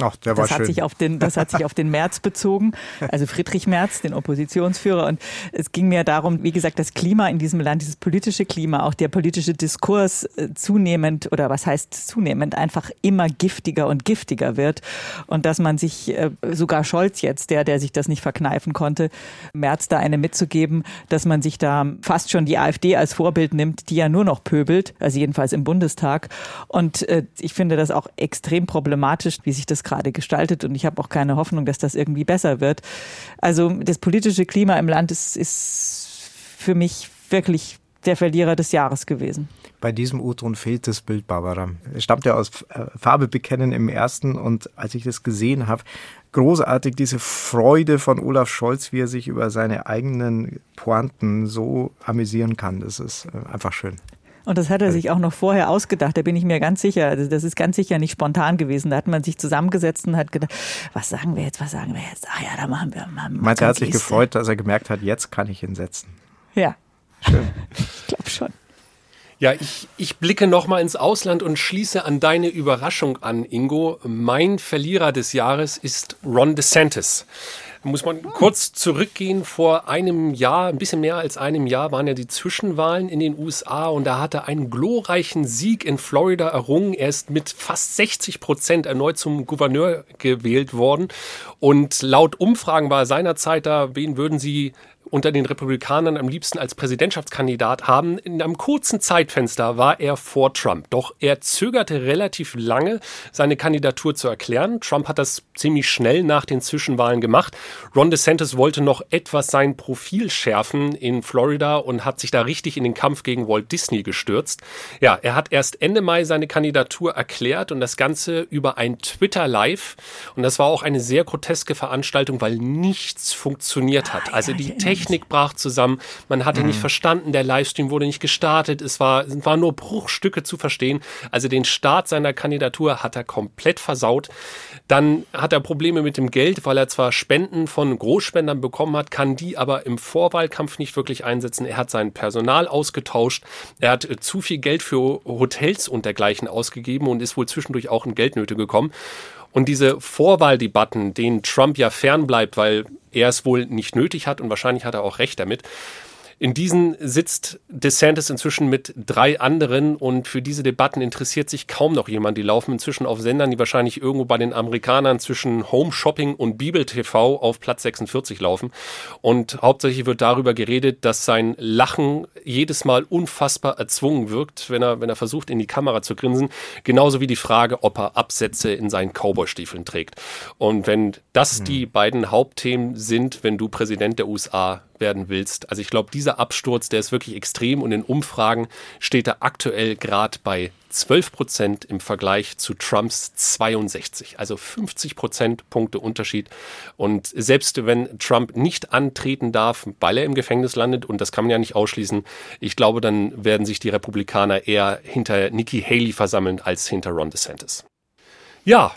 Ach, der war das schön. Hat sich auf den, das hat sich auf den März bezogen, also Friedrich Merz, den Oppositionsführer. Und es ging mir darum, wie gesagt, das Klima in diesem Land, dieses politische Klima, auch der politische Diskurs äh, zunehmend oder was heißt zunehmend, einfach immer giftiger und giftiger wird. Und dass man sich, äh, sogar Scholz jetzt, der, der sich das nicht verkneifen konnte, Merz da eine mitzugeben, dass man sich da fast schon die AfD als Vorbild nimmt, die ja nur noch pöbelt, also jedenfalls im Bundestag. Und äh, ich finde das auch extrem problematisch, wie sich das gerade gestaltet und ich habe auch keine Hoffnung, dass das irgendwie besser wird. Also das politische Klima im Land ist, ist für mich wirklich der Verlierer des Jahres gewesen. Bei diesem U-Ton fehlt das Bild, Barbara. Es stammt ja aus äh, Farbe bekennen im ersten und als ich das gesehen habe, großartig diese Freude von Olaf Scholz, wie er sich über seine eigenen Pointen so amüsieren kann. Das ist äh, einfach schön. Und das hat er sich auch noch vorher ausgedacht, da bin ich mir ganz sicher. Also das ist ganz sicher nicht spontan gewesen. Da hat man sich zusammengesetzt und hat gedacht, was sagen wir jetzt, was sagen wir jetzt? Ah ja, da machen wir mal. Meinst du, er hat sich gefreut, dass er gemerkt hat, jetzt kann ich ihn setzen? Ja. Schön. [laughs] ich glaube schon. Ja, ich, ich blicke nochmal ins Ausland und schließe an deine Überraschung an, Ingo. Mein Verlierer des Jahres ist Ron DeSantis muss man kurz zurückgehen. Vor einem Jahr, ein bisschen mehr als einem Jahr, waren ja die Zwischenwahlen in den USA und da hat er einen glorreichen Sieg in Florida errungen. Er ist mit fast 60 Prozent erneut zum Gouverneur gewählt worden. Und laut Umfragen war er seinerzeit da, wen würden Sie unter den Republikanern am liebsten als Präsidentschaftskandidat haben. In einem kurzen Zeitfenster war er vor Trump. Doch er zögerte relativ lange, seine Kandidatur zu erklären. Trump hat das ziemlich schnell nach den Zwischenwahlen gemacht. Ron DeSantis wollte noch etwas sein Profil schärfen in Florida und hat sich da richtig in den Kampf gegen Walt Disney gestürzt. Ja, er hat erst Ende Mai seine Kandidatur erklärt und das Ganze über ein Twitter Live. Und das war auch eine sehr groteske Veranstaltung, weil nichts funktioniert hat. Also die Technik brach zusammen, man hatte mhm. nicht verstanden, der Livestream wurde nicht gestartet, es war, es waren nur Bruchstücke zu verstehen. Also den Start seiner Kandidatur hat er komplett versaut. Dann hat er Probleme mit dem Geld, weil er zwar Spenden von Großspendern bekommen hat, kann die aber im Vorwahlkampf nicht wirklich einsetzen. Er hat sein Personal ausgetauscht, er hat äh, zu viel Geld für Hotels und dergleichen ausgegeben und ist wohl zwischendurch auch in Geldnöte gekommen. Und diese Vorwahldebatten, denen Trump ja fernbleibt, weil er es wohl nicht nötig hat und wahrscheinlich hat er auch recht damit, in diesen sitzt DeSantis inzwischen mit drei anderen und für diese Debatten interessiert sich kaum noch jemand. Die laufen inzwischen auf Sendern, die wahrscheinlich irgendwo bei den Amerikanern zwischen Home Shopping und Bibel TV auf Platz 46 laufen. Und hauptsächlich wird darüber geredet, dass sein Lachen jedes Mal unfassbar erzwungen wirkt, wenn er, wenn er versucht, in die Kamera zu grinsen. Genauso wie die Frage, ob er Absätze in seinen Cowboy-Stiefeln trägt. Und wenn das hm. die beiden Hauptthemen sind, wenn du Präsident der USA werden willst. Also ich glaube, dieser Absturz, der ist wirklich extrem und in Umfragen steht er aktuell gerade bei 12 Prozent im Vergleich zu Trumps 62. Also 50 Prozentpunkte Unterschied. Und selbst wenn Trump nicht antreten darf, weil er im Gefängnis landet, und das kann man ja nicht ausschließen, ich glaube, dann werden sich die Republikaner eher hinter Nikki Haley versammeln als hinter Ron DeSantis. Ja,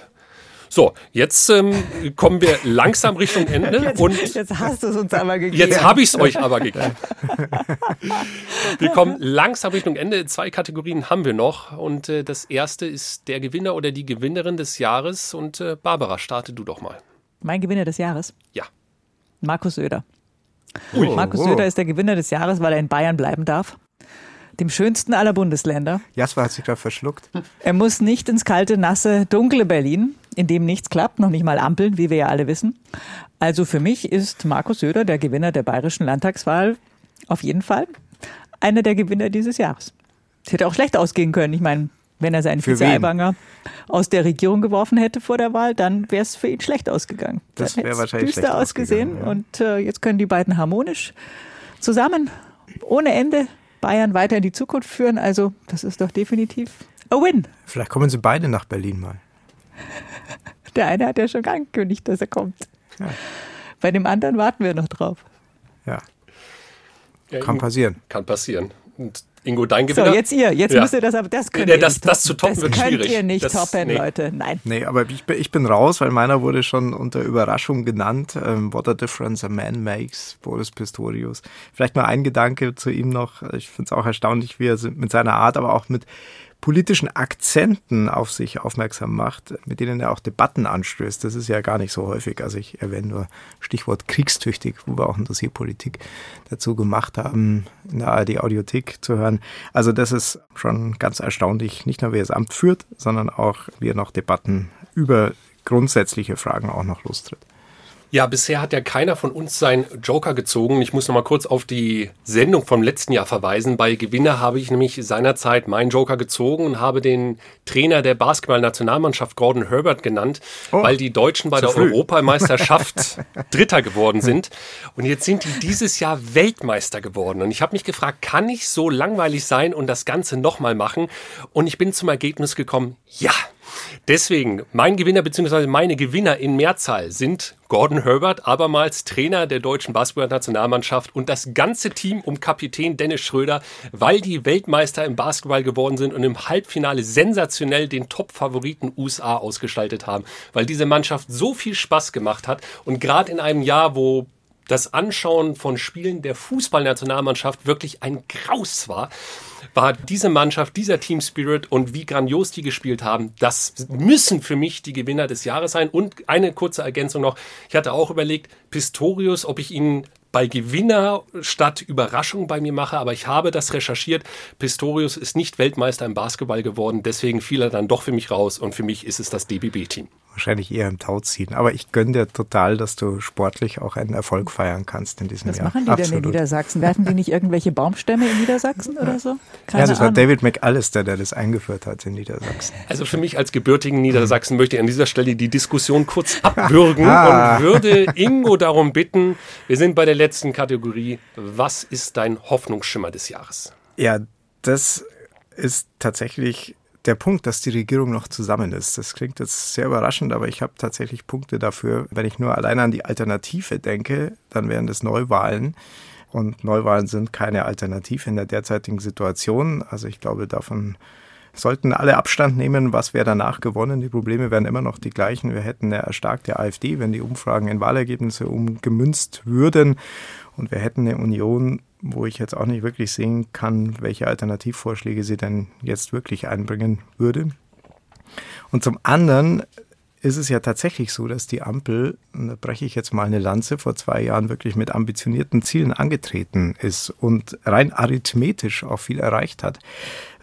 So, jetzt ähm, kommen wir langsam Richtung Ende. Jetzt, und jetzt hast du es uns aber gegeben. Jetzt habe ich es euch aber gegeben. [laughs] wir kommen langsam Richtung Ende. Zwei Kategorien haben wir noch. Und äh, das erste ist der Gewinner oder die Gewinnerin des Jahres. Und äh, Barbara, starte du doch mal. Mein Gewinner des Jahres? Ja. Markus Söder. Ui. Markus Söder ist der Gewinner des Jahres, weil er in Bayern bleiben darf dem schönsten aller Bundesländer. Jasper hat sich da verschluckt. Er muss nicht ins kalte, nasse, dunkle Berlin, in dem nichts klappt, noch nicht mal Ampeln, wie wir ja alle wissen. Also für mich ist Markus Söder, der Gewinner der bayerischen Landtagswahl, auf jeden Fall einer der Gewinner dieses Jahres. Es hätte auch schlecht ausgehen können. Ich meine, wenn er seinen Vize Aiwanger aus der Regierung geworfen hätte vor der Wahl, dann wäre es für ihn schlecht ausgegangen. Das wäre wahrscheinlich düster ausgesehen. Ja. Und äh, jetzt können die beiden harmonisch zusammen, ohne Ende, Bayern weiter in die Zukunft führen. Also das ist doch definitiv a win. Vielleicht kommen sie beide nach Berlin mal. Der eine hat ja schon angekündigt, dass er kommt. Ja. Bei dem anderen warten wir noch drauf. Ja. Kann passieren. Kann passieren. Und Ingo, dein Gewinner. So, jetzt ihr. Jetzt ja. müsst ihr das, aber das könnt ja, ihr das, das zu toppen das wird könnt schwierig. ihr nicht das, toppen, nee. Leute. Nein. Nee, aber ich bin, ich bin raus, weil meiner wurde schon unter Überraschung genannt. Ähm, What a difference a man makes, Boris Pistorius. Vielleicht mal ein Gedanke zu ihm noch. Ich finde es auch erstaunlich, wie er mit seiner Art, aber auch mit politischen Akzenten auf sich aufmerksam macht, mit denen er auch Debatten anstößt. Das ist ja gar nicht so häufig. Also ich erwähne nur Stichwort kriegstüchtig, wo wir auch ein Dossierpolitik dazu gemacht haben, in der ARD Audiothek zu hören. Also das ist schon ganz erstaunlich, nicht nur wie er das Amt führt, sondern auch wie er noch Debatten über grundsätzliche Fragen auch noch lostritt. Ja, bisher hat ja keiner von uns seinen Joker gezogen. Ich muss noch mal kurz auf die Sendung vom letzten Jahr verweisen. Bei Gewinner habe ich nämlich seinerzeit meinen Joker gezogen und habe den Trainer der Basketball-Nationalmannschaft Gordon Herbert genannt, oh, weil die Deutschen bei der früh. Europameisterschaft [laughs] Dritter geworden sind. Und jetzt sind die dieses Jahr Weltmeister geworden. Und ich habe mich gefragt, kann ich so langweilig sein und das Ganze nochmal machen? Und ich bin zum Ergebnis gekommen, ja. Deswegen, mein Gewinner bzw. meine Gewinner in Mehrzahl sind Gordon Herbert, abermals Trainer der deutschen Basketballnationalmannschaft und das ganze Team um Kapitän Dennis Schröder, weil die Weltmeister im Basketball geworden sind und im Halbfinale sensationell den Top-Favoriten USA ausgestaltet haben, weil diese Mannschaft so viel Spaß gemacht hat und gerade in einem Jahr, wo das Anschauen von Spielen der Fußballnationalmannschaft wirklich ein Graus war, war diese Mannschaft, dieser Team Spirit und wie grandios die gespielt haben, das müssen für mich die Gewinner des Jahres sein. Und eine kurze Ergänzung noch. Ich hatte auch überlegt, Pistorius, ob ich ihn bei Gewinner statt Überraschung bei mir mache, aber ich habe das recherchiert. Pistorius ist nicht Weltmeister im Basketball geworden, deswegen fiel er dann doch für mich raus und für mich ist es das DBB-Team wahrscheinlich eher im Tau ziehen. Aber ich gönne dir total, dass du sportlich auch einen Erfolg feiern kannst in diesem Was Jahr. Was machen die Absolut. denn in Niedersachsen? Werfen die nicht irgendwelche Baumstämme in Niedersachsen oder so? Keine ja, das Ahnung. war David McAllister, der das eingeführt hat in Niedersachsen. Also für mich als gebürtigen Niedersachsen möchte ich an dieser Stelle die Diskussion kurz abwürgen [laughs] ah. und würde Ingo darum bitten, wir sind bei der letzten Kategorie, was ist dein Hoffnungsschimmer des Jahres? Ja, das ist tatsächlich der Punkt, dass die Regierung noch zusammen ist. Das klingt jetzt sehr überraschend, aber ich habe tatsächlich Punkte dafür. Wenn ich nur allein an die Alternative denke, dann wären das Neuwahlen. Und Neuwahlen sind keine Alternative in der derzeitigen Situation. Also ich glaube, davon sollten alle Abstand nehmen, was wäre danach gewonnen. Die Probleme wären immer noch die gleichen. Wir hätten eine erstarkte AfD, wenn die Umfragen in Wahlergebnisse umgemünzt würden. Und wir hätten eine Union, wo ich jetzt auch nicht wirklich sehen kann, welche Alternativvorschläge sie denn jetzt wirklich einbringen würde. Und zum anderen ist es ja tatsächlich so, dass die Ampel, da breche ich jetzt mal eine Lanze, vor zwei Jahren wirklich mit ambitionierten Zielen angetreten ist und rein arithmetisch auch viel erreicht hat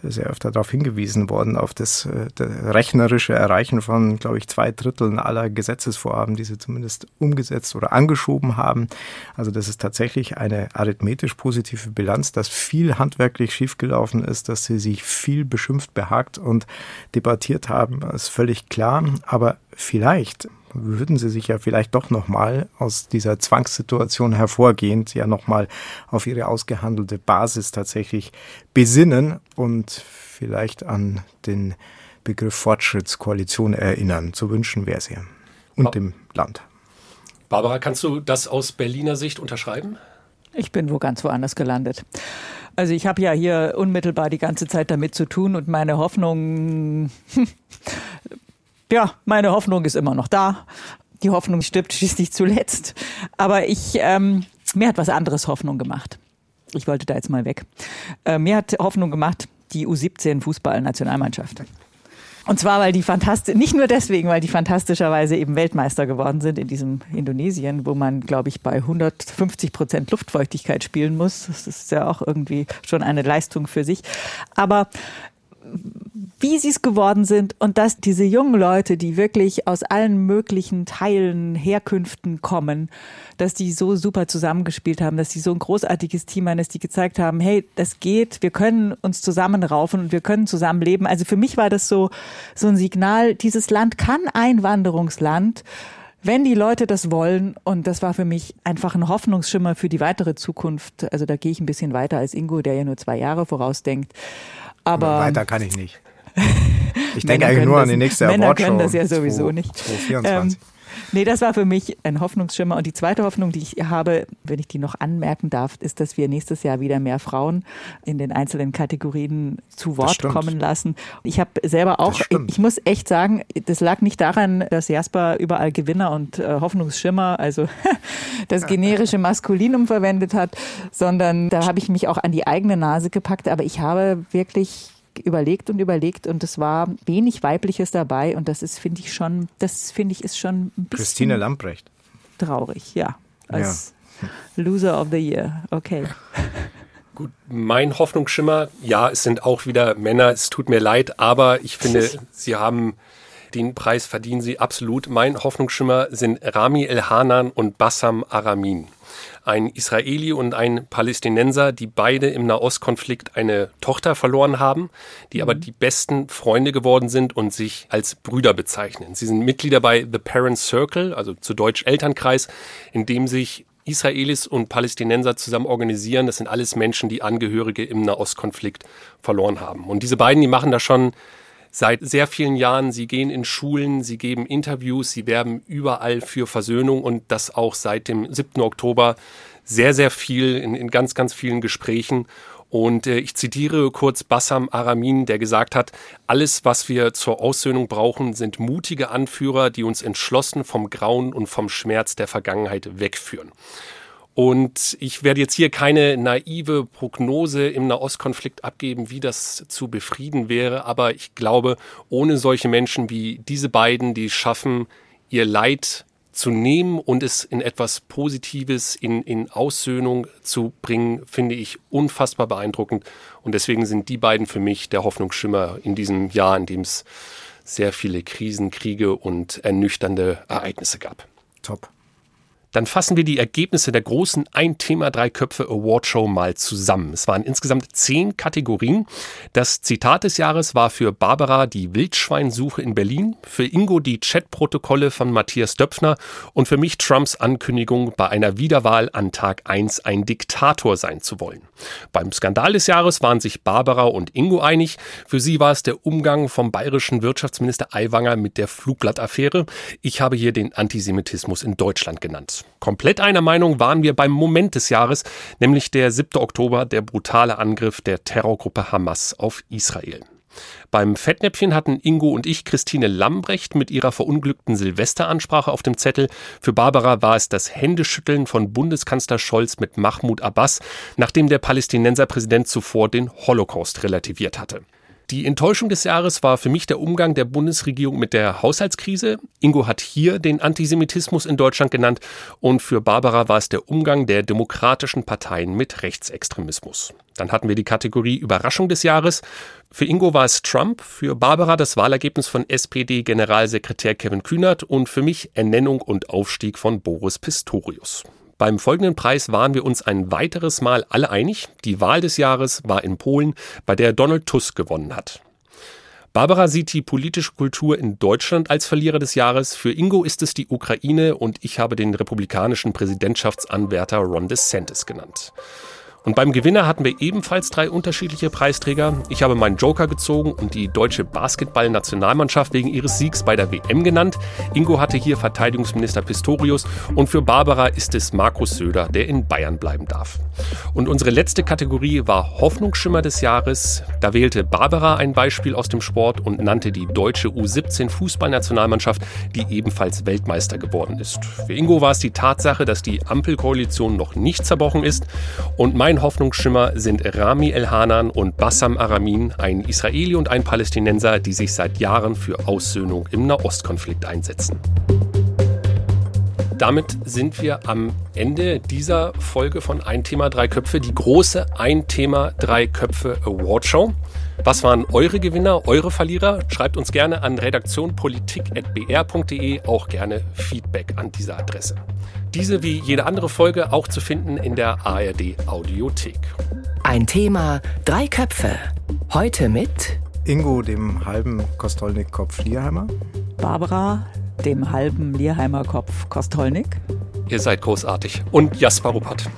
sehr öfter darauf hingewiesen worden, auf das, äh, das rechnerische Erreichen von, glaube ich, zwei Dritteln aller Gesetzesvorhaben, die sie zumindest umgesetzt oder angeschoben haben. Also das ist tatsächlich eine arithmetisch positive Bilanz, dass viel handwerklich schiefgelaufen ist, dass sie sich viel beschimpft, behagt und debattiert haben, ist völlig klar. Aber vielleicht würden sie sich ja vielleicht doch nochmal aus dieser Zwangssituation hervorgehend ja nochmal auf ihre ausgehandelte Basis tatsächlich besinnen und vielleicht an den Begriff Fortschrittskoalition erinnern. Zu wünschen wäre es ja. Und dem Land. Barbara, kannst du das aus Berliner Sicht unterschreiben? Ich bin wo ganz woanders gelandet. Also ich habe ja hier unmittelbar die ganze Zeit damit zu tun und meine Hoffnung ja, meine Hoffnung ist immer noch da. Die Hoffnung stirbt schließlich zuletzt. Aber ich, ähm, mir hat was anderes Hoffnung gemacht. Ich wollte da jetzt mal weg. Äh, mir hat Hoffnung gemacht die U17 Fußball-Nationalmannschaft. Und zwar, weil die fantastisch, nicht nur deswegen, weil die fantastischerweise eben Weltmeister geworden sind in diesem Indonesien, wo man, glaube ich, bei 150 Prozent Luftfeuchtigkeit spielen muss. Das ist ja auch irgendwie schon eine Leistung für sich. Aber wie sie es geworden sind und dass diese jungen Leute, die wirklich aus allen möglichen Teilen, Herkünften kommen, dass die so super zusammengespielt haben, dass die so ein großartiges Team waren, dass die gezeigt haben, hey, das geht, wir können uns zusammenraufen und wir können zusammenleben. Also für mich war das so, so ein Signal, dieses Land kann Einwanderungsland wenn die Leute das wollen, und das war für mich einfach ein Hoffnungsschimmer für die weitere Zukunft, also da gehe ich ein bisschen weiter als Ingo, der ja nur zwei Jahre vorausdenkt. Aber weiter kann ich nicht. [laughs] Ich denke eigentlich nur an die nächste Männer Awardshow. können das ja sowieso 2, nicht. 2024. Ähm, nee, das war für mich ein Hoffnungsschimmer. Und die zweite Hoffnung, die ich habe, wenn ich die noch anmerken darf, ist, dass wir nächstes Jahr wieder mehr Frauen in den einzelnen Kategorien zu Wort kommen lassen. Ich habe selber auch, ich muss echt sagen, das lag nicht daran, dass Jasper überall Gewinner und äh, Hoffnungsschimmer, also [laughs] das generische Maskulinum verwendet hat, sondern da habe ich mich auch an die eigene Nase gepackt. Aber ich habe wirklich überlegt und überlegt und es war wenig Weibliches dabei und das ist, finde ich schon, das finde ich ist schon ein bisschen Christine Lamprecht. traurig, ja. Als Loser of the Year, okay. [laughs] Gut, mein Hoffnungsschimmer, ja, es sind auch wieder Männer, es tut mir leid, aber ich finde, [laughs] sie haben den Preis verdienen sie absolut. Mein Hoffnungsschimmer sind Rami El-Hanan und Bassam Aramin. Ein Israeli und ein Palästinenser, die beide im Nahostkonflikt eine Tochter verloren haben, die aber die besten Freunde geworden sind und sich als Brüder bezeichnen. Sie sind Mitglieder bei The Parent Circle, also zu Deutsch Elternkreis, in dem sich Israelis und Palästinenser zusammen organisieren. Das sind alles Menschen, die Angehörige im Nahostkonflikt verloren haben. Und diese beiden, die machen das schon seit sehr vielen Jahren. Sie gehen in Schulen, sie geben Interviews, sie werben überall für Versöhnung und das auch seit dem 7. Oktober sehr, sehr viel in, in ganz, ganz vielen Gesprächen. Und äh, ich zitiere kurz Bassam Aramin, der gesagt hat, alles, was wir zur Aussöhnung brauchen, sind mutige Anführer, die uns entschlossen vom Grauen und vom Schmerz der Vergangenheit wegführen. Und ich werde jetzt hier keine naive Prognose im Nahostkonflikt abgeben, wie das zu befrieden wäre. Aber ich glaube, ohne solche Menschen wie diese beiden, die es schaffen, ihr Leid zu nehmen und es in etwas Positives, in, in Aussöhnung zu bringen, finde ich unfassbar beeindruckend. Und deswegen sind die beiden für mich der Hoffnungsschimmer in diesem Jahr, in dem es sehr viele Krisen, Kriege und ernüchternde Ereignisse gab. Top. Dann fassen wir die Ergebnisse der großen Ein Thema Drei Köpfe Award Show mal zusammen. Es waren insgesamt zehn Kategorien. Das Zitat des Jahres war für Barbara die Wildschweinsuche in Berlin, für Ingo die Chatprotokolle von Matthias Döpfner und für mich Trumps Ankündigung, bei einer Wiederwahl an Tag 1 ein Diktator sein zu wollen. Beim Skandal des Jahres waren sich Barbara und Ingo einig. Für sie war es der Umgang vom bayerischen Wirtschaftsminister Aiwanger mit der Flugblattaffäre. Ich habe hier den Antisemitismus in Deutschland genannt. Komplett einer Meinung waren wir beim Moment des Jahres, nämlich der 7. Oktober, der brutale Angriff der Terrorgruppe Hamas auf Israel. Beim Fettnäpfchen hatten Ingo und ich Christine Lambrecht mit ihrer verunglückten Silvesteransprache auf dem Zettel. Für Barbara war es das Händeschütteln von Bundeskanzler Scholz mit Mahmoud Abbas, nachdem der Palästinenserpräsident zuvor den Holocaust relativiert hatte. Die Enttäuschung des Jahres war für mich der Umgang der Bundesregierung mit der Haushaltskrise. Ingo hat hier den Antisemitismus in Deutschland genannt und für Barbara war es der Umgang der demokratischen Parteien mit Rechtsextremismus. Dann hatten wir die Kategorie Überraschung des Jahres. Für Ingo war es Trump, für Barbara das Wahlergebnis von SPD-Generalsekretär Kevin Kühnert und für mich Ernennung und Aufstieg von Boris Pistorius. Beim folgenden Preis waren wir uns ein weiteres Mal alle einig. Die Wahl des Jahres war in Polen, bei der Donald Tusk gewonnen hat. Barbara sieht die politische Kultur in Deutschland als Verlierer des Jahres. Für Ingo ist es die Ukraine und ich habe den republikanischen Präsidentschaftsanwärter Ron DeSantis genannt. Und beim Gewinner hatten wir ebenfalls drei unterschiedliche Preisträger. Ich habe meinen Joker gezogen und die deutsche Basketball-Nationalmannschaft wegen ihres Siegs bei der WM genannt. Ingo hatte hier Verteidigungsminister Pistorius und für Barbara ist es Markus Söder, der in Bayern bleiben darf. Und unsere letzte Kategorie war Hoffnungsschimmer des Jahres. Da wählte Barbara ein Beispiel aus dem Sport und nannte die deutsche U17 Fußballnationalmannschaft, die ebenfalls Weltmeister geworden ist. Für Ingo war es die Tatsache, dass die Ampelkoalition noch nicht zerbrochen ist. Und mein Hoffnungsschimmer sind Rami El-Hanan und Bassam Aramin, ein Israeli und ein Palästinenser, die sich seit Jahren für Aussöhnung im Nahostkonflikt einsetzen. Damit sind wir am Ende dieser Folge von Ein Thema, drei Köpfe, die große Ein Thema, drei Köpfe Award Show. Was waren eure Gewinner, eure Verlierer? Schreibt uns gerne an redaktionpolitik.br.de, auch gerne Feedback an dieser Adresse. Diese wie jede andere Folge auch zu finden in der ARD Audiothek. Ein Thema, drei Köpfe. Heute mit Ingo, dem halben Kostolnik-Kopf Lierheimer. Barbara, dem halben Lierheimer Kopf Kostolnik. Ihr seid großartig. Und Jasper Ruppert.